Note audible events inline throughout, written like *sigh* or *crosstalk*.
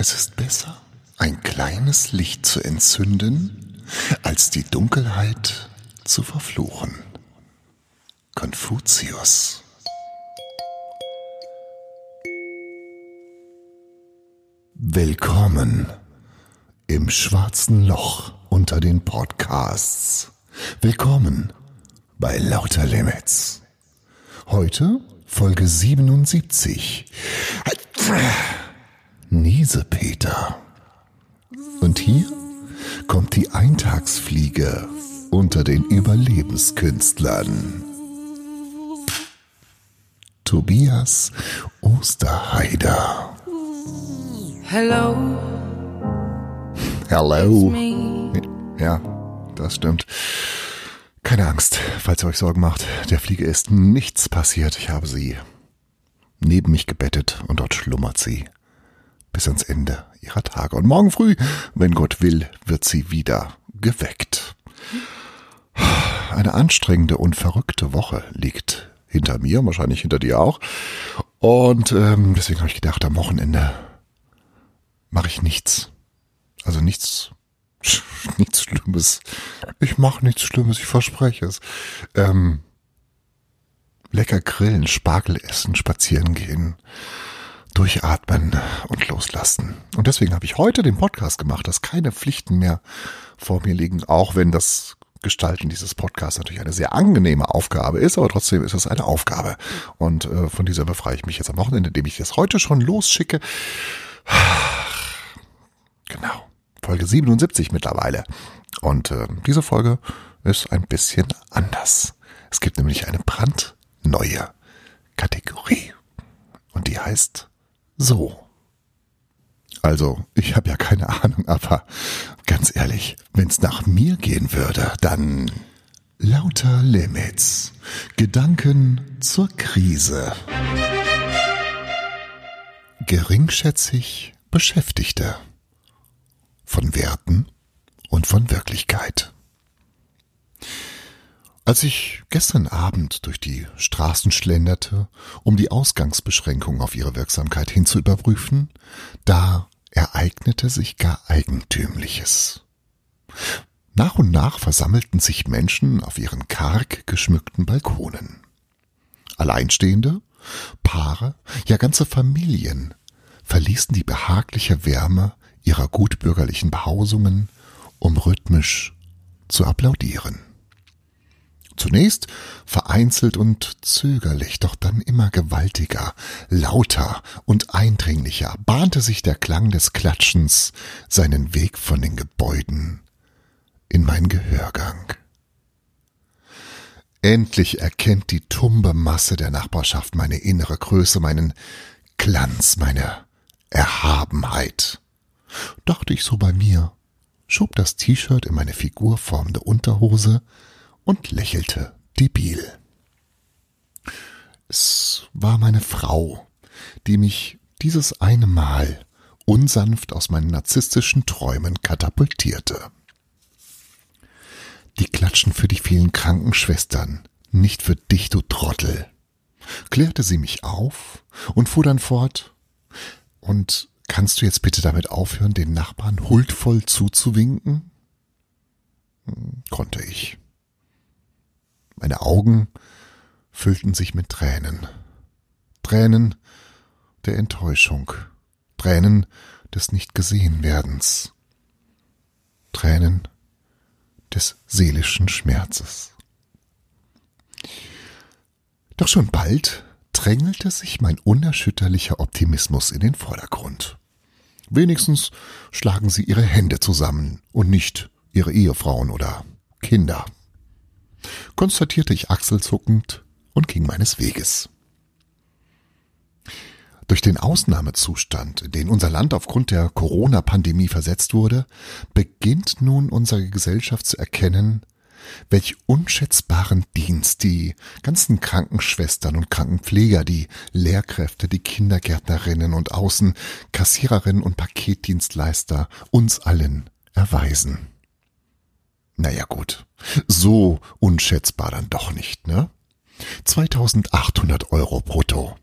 Es ist besser, ein kleines Licht zu entzünden, als die Dunkelheit zu verfluchen. Konfuzius. Willkommen im schwarzen Loch unter den Podcasts. Willkommen bei Lauter Limits. Heute Folge 77. Niesepeter. Und hier kommt die Eintagsfliege unter den Überlebenskünstlern. Tobias Osterheider. Hello. Hello. Ja, das stimmt. Keine Angst, falls ihr euch Sorgen macht. Der Fliege ist nichts passiert. Ich habe sie neben mich gebettet und dort schlummert sie bis ans Ende ihrer Tage. Und morgen früh, wenn Gott will, wird sie wieder geweckt. Eine anstrengende und verrückte Woche liegt hinter mir, wahrscheinlich hinter dir auch. Und ähm, deswegen habe ich gedacht, am Wochenende mache ich nichts. Also nichts, *laughs* nichts Schlimmes. Ich mache nichts Schlimmes, ich verspreche es. Ähm, lecker grillen, Spargel essen, spazieren gehen, durchatmen und loslassen. Und deswegen habe ich heute den Podcast gemacht, dass keine Pflichten mehr vor mir liegen, auch wenn das Gestalten dieses Podcasts natürlich eine sehr angenehme Aufgabe ist, aber trotzdem ist es eine Aufgabe. Und äh, von dieser befreie ich mich jetzt am Wochenende, indem ich das heute schon losschicke. Genau. Folge 77 mittlerweile. Und äh, diese Folge ist ein bisschen anders. Es gibt nämlich eine brandneue Kategorie. Und die heißt so. Also, ich habe ja keine Ahnung, aber ganz ehrlich, wenn es nach mir gehen würde, dann lauter Limits. Gedanken zur Krise. Geringschätzig Beschäftigte. Von Werten und von Wirklichkeit. Als ich gestern Abend durch die Straßen schlenderte, um die Ausgangsbeschränkungen auf ihre Wirksamkeit hin zu überprüfen, da ereignete sich gar Eigentümliches. Nach und nach versammelten sich Menschen auf ihren karg geschmückten Balkonen. Alleinstehende, Paare, ja ganze Familien verließen die behagliche Wärme ihrer gutbürgerlichen Behausungen, um rhythmisch zu applaudieren. Zunächst vereinzelt und zögerlich, doch dann immer gewaltiger, lauter und eindringlicher bahnte sich der Klang des Klatschens seinen Weg von den Gebäuden in mein Gehörgang. Endlich erkennt die tumbe Masse der Nachbarschaft meine innere Größe, meinen Glanz, meine Erhabenheit. Dachte ich so bei mir, schob das T-Shirt in meine figurformende Unterhose und lächelte debil. Es war meine Frau, die mich dieses eine Mal unsanft aus meinen narzisstischen Träumen katapultierte. Die klatschen für die vielen Krankenschwestern, nicht für dich, du Trottel, klärte sie mich auf und fuhr dann fort. Und kannst du jetzt bitte damit aufhören, den Nachbarn huldvoll zuzuwinken? Hm, konnte ich. Meine Augen füllten sich mit Tränen. Tränen der Enttäuschung, Tränen des Nicht-Gesehen-Werdens, Tränen des seelischen Schmerzes. Doch schon bald drängelte sich mein unerschütterlicher Optimismus in den Vordergrund. Wenigstens schlagen sie ihre Hände zusammen und nicht ihre Ehefrauen oder Kinder konstatierte ich achselzuckend und ging meines Weges. Durch den Ausnahmezustand, in den unser Land aufgrund der Corona-Pandemie versetzt wurde, beginnt nun unsere Gesellschaft zu erkennen, welch unschätzbaren Dienst die ganzen Krankenschwestern und Krankenpfleger, die Lehrkräfte, die Kindergärtnerinnen und Außenkassiererinnen und Paketdienstleister uns allen erweisen. Naja gut, so unschätzbar dann doch nicht, ne? 2800 Euro brutto.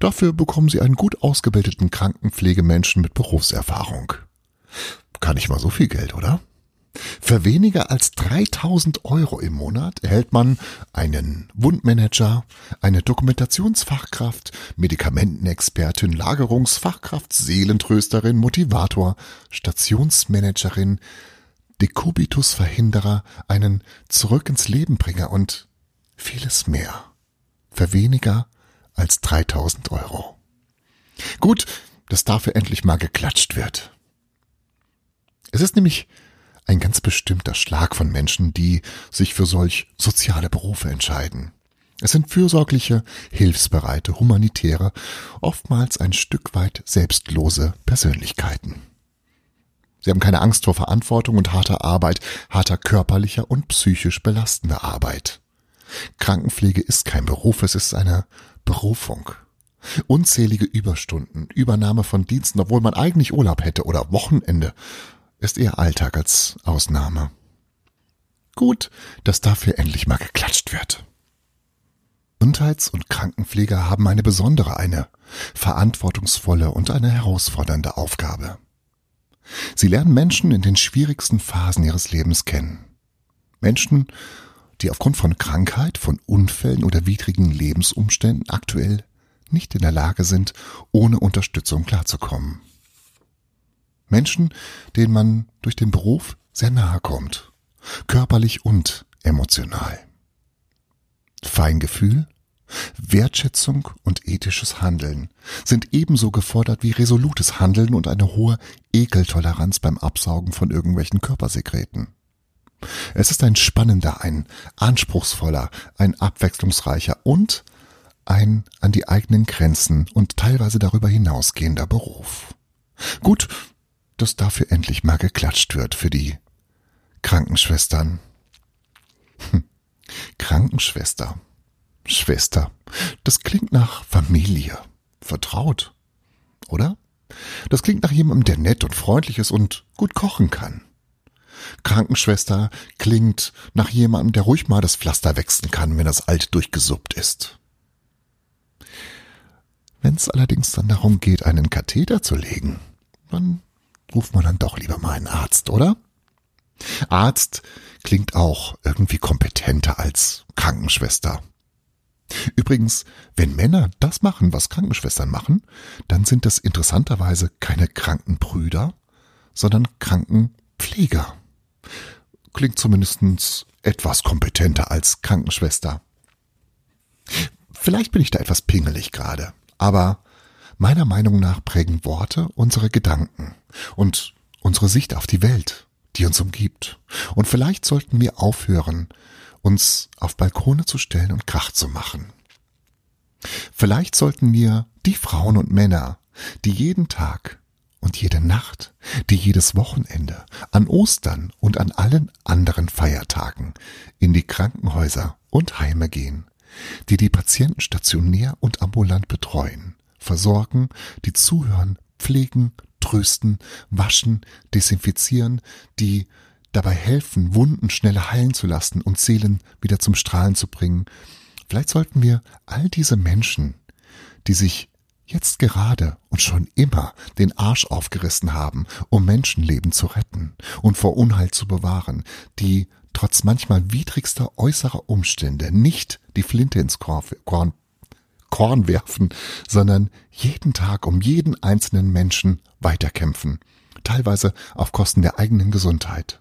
Dafür bekommen Sie einen gut ausgebildeten Krankenpflegemenschen mit Berufserfahrung. Kann nicht mal so viel Geld, oder? Für weniger als 3000 Euro im Monat erhält man einen Wundmanager, eine Dokumentationsfachkraft, Medikamentenexpertin, Lagerungsfachkraft, Seelentrösterin, Motivator, Stationsmanagerin, Dekubitusverhinderer, einen Zurück ins Lebenbringer und vieles mehr. Für weniger als 3000 Euro. Gut, dass dafür endlich mal geklatscht wird. Es ist nämlich ein ganz bestimmter Schlag von Menschen, die sich für solch soziale Berufe entscheiden. Es sind fürsorgliche, hilfsbereite, humanitäre, oftmals ein Stück weit selbstlose Persönlichkeiten. Sie haben keine Angst vor Verantwortung und harter Arbeit, harter körperlicher und psychisch belastender Arbeit. Krankenpflege ist kein Beruf, es ist eine Berufung. Unzählige Überstunden, Übernahme von Diensten, obwohl man eigentlich Urlaub hätte oder Wochenende, ist eher Alltag als Ausnahme. Gut, dass dafür endlich mal geklatscht wird. Gesundheits- und Krankenpfleger haben eine besondere, eine verantwortungsvolle und eine herausfordernde Aufgabe. Sie lernen Menschen in den schwierigsten Phasen ihres Lebens kennen. Menschen, die aufgrund von Krankheit, von Unfällen oder widrigen Lebensumständen aktuell nicht in der Lage sind, ohne Unterstützung klarzukommen. Menschen, denen man durch den Beruf sehr nahe kommt, körperlich und emotional. Feingefühl, Wertschätzung und ethisches Handeln sind ebenso gefordert wie resolutes Handeln und eine hohe Ekeltoleranz beim Absaugen von irgendwelchen Körpersekreten. Es ist ein spannender, ein anspruchsvoller, ein abwechslungsreicher und ein an die eigenen Grenzen und teilweise darüber hinausgehender Beruf. Gut, dass dafür endlich mal geklatscht wird für die Krankenschwestern. Hm. Krankenschwester. Schwester. Das klingt nach Familie. Vertraut. Oder? Das klingt nach jemandem, der nett und freundlich ist und gut kochen kann. Krankenschwester klingt nach jemandem, der ruhig mal das Pflaster wechseln kann, wenn das alt durchgesuppt ist. Wenn es allerdings dann darum geht, einen Katheter zu legen, dann ruft man dann doch lieber mal einen Arzt, oder? Arzt klingt auch irgendwie kompetenter als Krankenschwester. Übrigens, wenn Männer das machen, was Krankenschwestern machen, dann sind das interessanterweise keine Krankenbrüder, sondern Krankenpfleger. Klingt zumindest etwas kompetenter als Krankenschwester. Vielleicht bin ich da etwas pingelig gerade, aber meiner Meinung nach prägen Worte unsere Gedanken und unsere Sicht auf die Welt, die uns umgibt. Und vielleicht sollten wir aufhören, uns auf Balkone zu stellen und Krach zu machen. Vielleicht sollten wir die Frauen und Männer, die jeden Tag und jede Nacht, die jedes Wochenende, an Ostern und an allen anderen Feiertagen in die Krankenhäuser und Heime gehen, die die Patienten stationär und ambulant betreuen, versorgen, die zuhören, pflegen, trösten, waschen, desinfizieren, die dabei helfen, Wunden schneller heilen zu lassen und Seelen wieder zum Strahlen zu bringen. Vielleicht sollten wir all diese Menschen, die sich jetzt gerade und schon immer den Arsch aufgerissen haben, um Menschenleben zu retten und vor Unheil zu bewahren, die trotz manchmal widrigster äußerer Umstände nicht die Flinte ins Korn, Korn werfen, sondern jeden Tag um jeden einzelnen Menschen weiterkämpfen, teilweise auf Kosten der eigenen Gesundheit.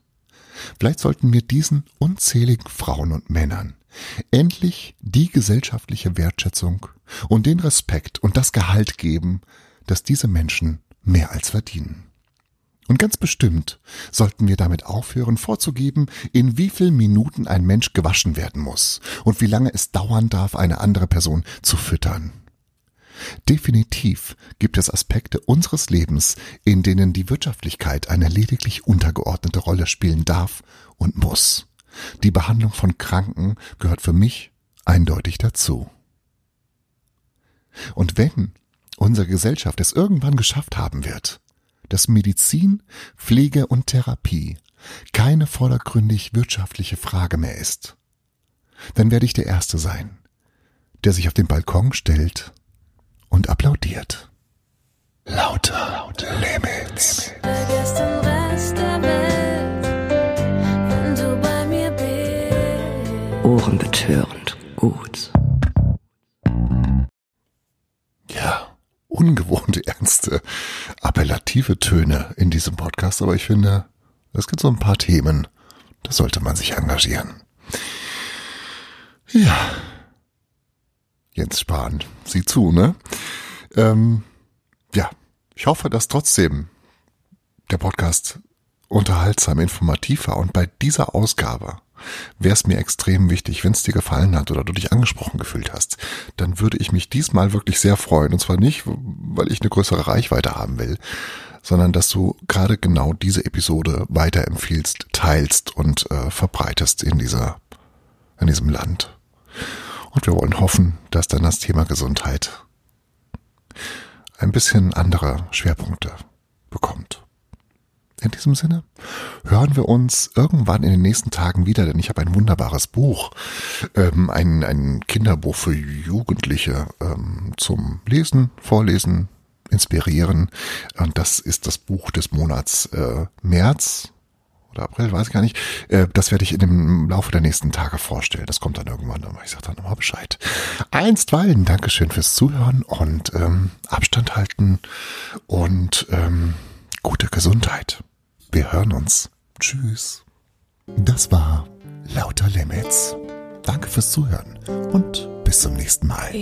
Vielleicht sollten wir diesen unzähligen Frauen und Männern endlich die gesellschaftliche Wertschätzung und den Respekt und das Gehalt geben, das diese Menschen mehr als verdienen. Und ganz bestimmt sollten wir damit aufhören vorzugeben, in wie vielen Minuten ein Mensch gewaschen werden muss und wie lange es dauern darf, eine andere Person zu füttern. Definitiv gibt es Aspekte unseres Lebens, in denen die Wirtschaftlichkeit eine lediglich untergeordnete Rolle spielen darf und muss. Die Behandlung von Kranken gehört für mich eindeutig dazu. Und wenn unsere Gesellschaft es irgendwann geschafft haben wird, dass Medizin, Pflege und Therapie keine vordergründig wirtschaftliche Frage mehr ist, dann werde ich der Erste sein, der sich auf den Balkon stellt applaudiert. Lauter, lauter Limits. Vergiss den Rest der Welt, wenn du bei mir bist. Ohrenbetörend gut. Ja, ungewohnte, ernste, appellative Töne in diesem Podcast, aber ich finde, es gibt so ein paar Themen, da sollte man sich engagieren. Ja. Jens Spahn, sieh zu, ne? Ähm, ja, ich hoffe, dass trotzdem der Podcast unterhaltsam, informativ war und bei dieser Ausgabe wäre es mir extrem wichtig, wenn es dir gefallen hat oder du dich angesprochen gefühlt hast, dann würde ich mich diesmal wirklich sehr freuen. Und zwar nicht, weil ich eine größere Reichweite haben will, sondern dass du gerade genau diese Episode weiterempfiehlst, teilst und äh, verbreitest in dieser, in diesem Land. Und wir wollen hoffen, dass dann das Thema Gesundheit ein bisschen andere Schwerpunkte bekommt. In diesem Sinne hören wir uns irgendwann in den nächsten Tagen wieder, denn ich habe ein wunderbares Buch, ähm, ein, ein Kinderbuch für Jugendliche ähm, zum Lesen, Vorlesen, Inspirieren. Und das ist das Buch des Monats äh, März oder April, weiß ich gar nicht. Äh, das werde ich in dem Laufe der nächsten Tage vorstellen. Das kommt dann irgendwann, aber ich sage dann nochmal Bescheid. Einstweilen, Dankeschön fürs Zuhören und ähm, Abstand halten und ähm, gute Gesundheit. Wir hören uns. Tschüss. Das war Lauter Limits. Danke fürs Zuhören und bis zum nächsten Mal.